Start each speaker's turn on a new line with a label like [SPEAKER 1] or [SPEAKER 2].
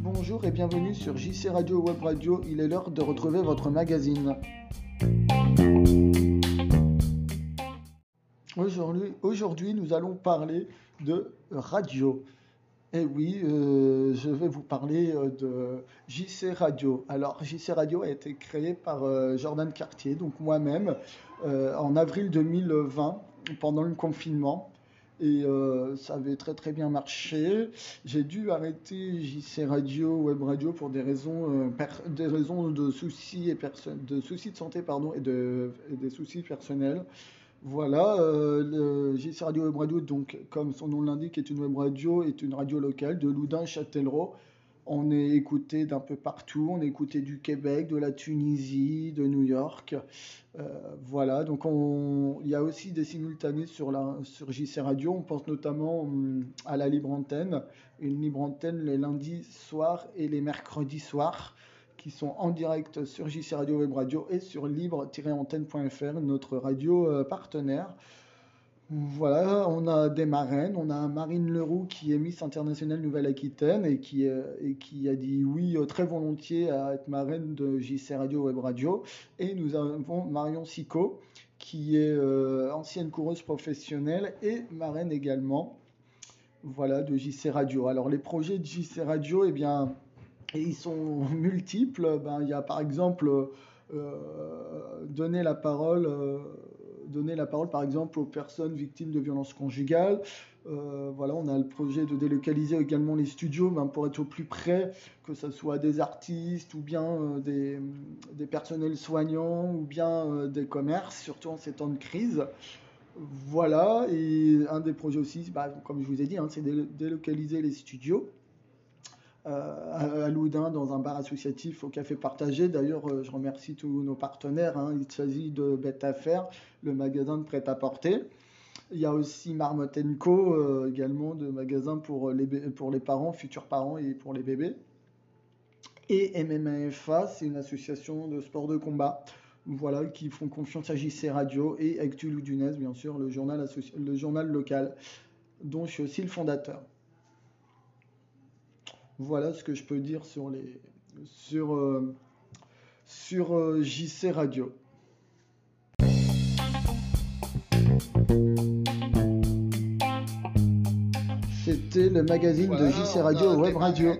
[SPEAKER 1] Bonjour et bienvenue sur JC Radio Web Radio, il est l'heure de retrouver votre magazine. Aujourd'hui, nous allons parler de radio. Et oui, euh, je vais vous parler euh, de JC Radio. Alors, JC Radio a été créé par euh, Jordan Cartier, donc moi-même, en avril 2020, pendant le confinement et euh, ça avait très très bien marché. J'ai dû arrêter JC Radio, Web Radio pour des raisons, euh, des raisons de soucis et de soucis de santé pardon et, de, des soucis personnels. Voilà, euh, JC Radio Web Radio, donc comme son nom l'indique, est une web radio, est une radio locale de Loudun-Châtellerault. On est écouté d'un peu partout, on est écouté du Québec, de la Tunisie, de New York. Euh, voilà, donc il y a aussi des simultanés sur, la, sur JC Radio. On pense notamment hum, à la libre antenne, une libre antenne les lundis soirs et les mercredis soirs qui sont en direct sur JC Radio Web Radio et sur libre-antenne.fr, notre radio euh, partenaire. Voilà, on a des marraines. On a Marine Leroux qui est Miss Internationale Nouvelle-Aquitaine et qui, euh, a dit oui euh, très volontiers à être marraine de JC Radio Web Radio. Et nous avons Marion Sico qui est euh, ancienne coureuse professionnelle et marraine également. Voilà, de JC Radio. Alors les projets de JC Radio, eh bien, ils sont multiples. Ben, il y a par exemple donner la parole donner la parole par exemple aux personnes victimes de violences conjugales. Euh, voilà, on a le projet de délocaliser également les studios pour être au plus près, que ce soit des artistes ou bien euh, des, personnels soignants ou bien euh, des commerces, surtout en ces temps de crise. Voilà, et un des projets aussi, bah, comme je vous ai dit, hein, c'est délocaliser les studios. Euh, à Loudun dans un bar associatif au Café Partagé. D'ailleurs, euh, je remercie tous nos partenaires. Hein. Il s'agit de Bête à Faire, le magasin de prêt-à-porter. Il y a aussi Marmotenco, euh, également de magasin pour les, pour les parents, futurs parents et pour les bébés. Et MMAFA, c'est une association de sport de combat voilà, qui font confiance à JC Radio et Actu Loudunez, bien sûr, le journal local, dont je suis aussi le fondateur. Voilà ce que je peux dire sur les sur euh, sur euh, JC Radio. C'était le magazine de JC Radio Web Radio.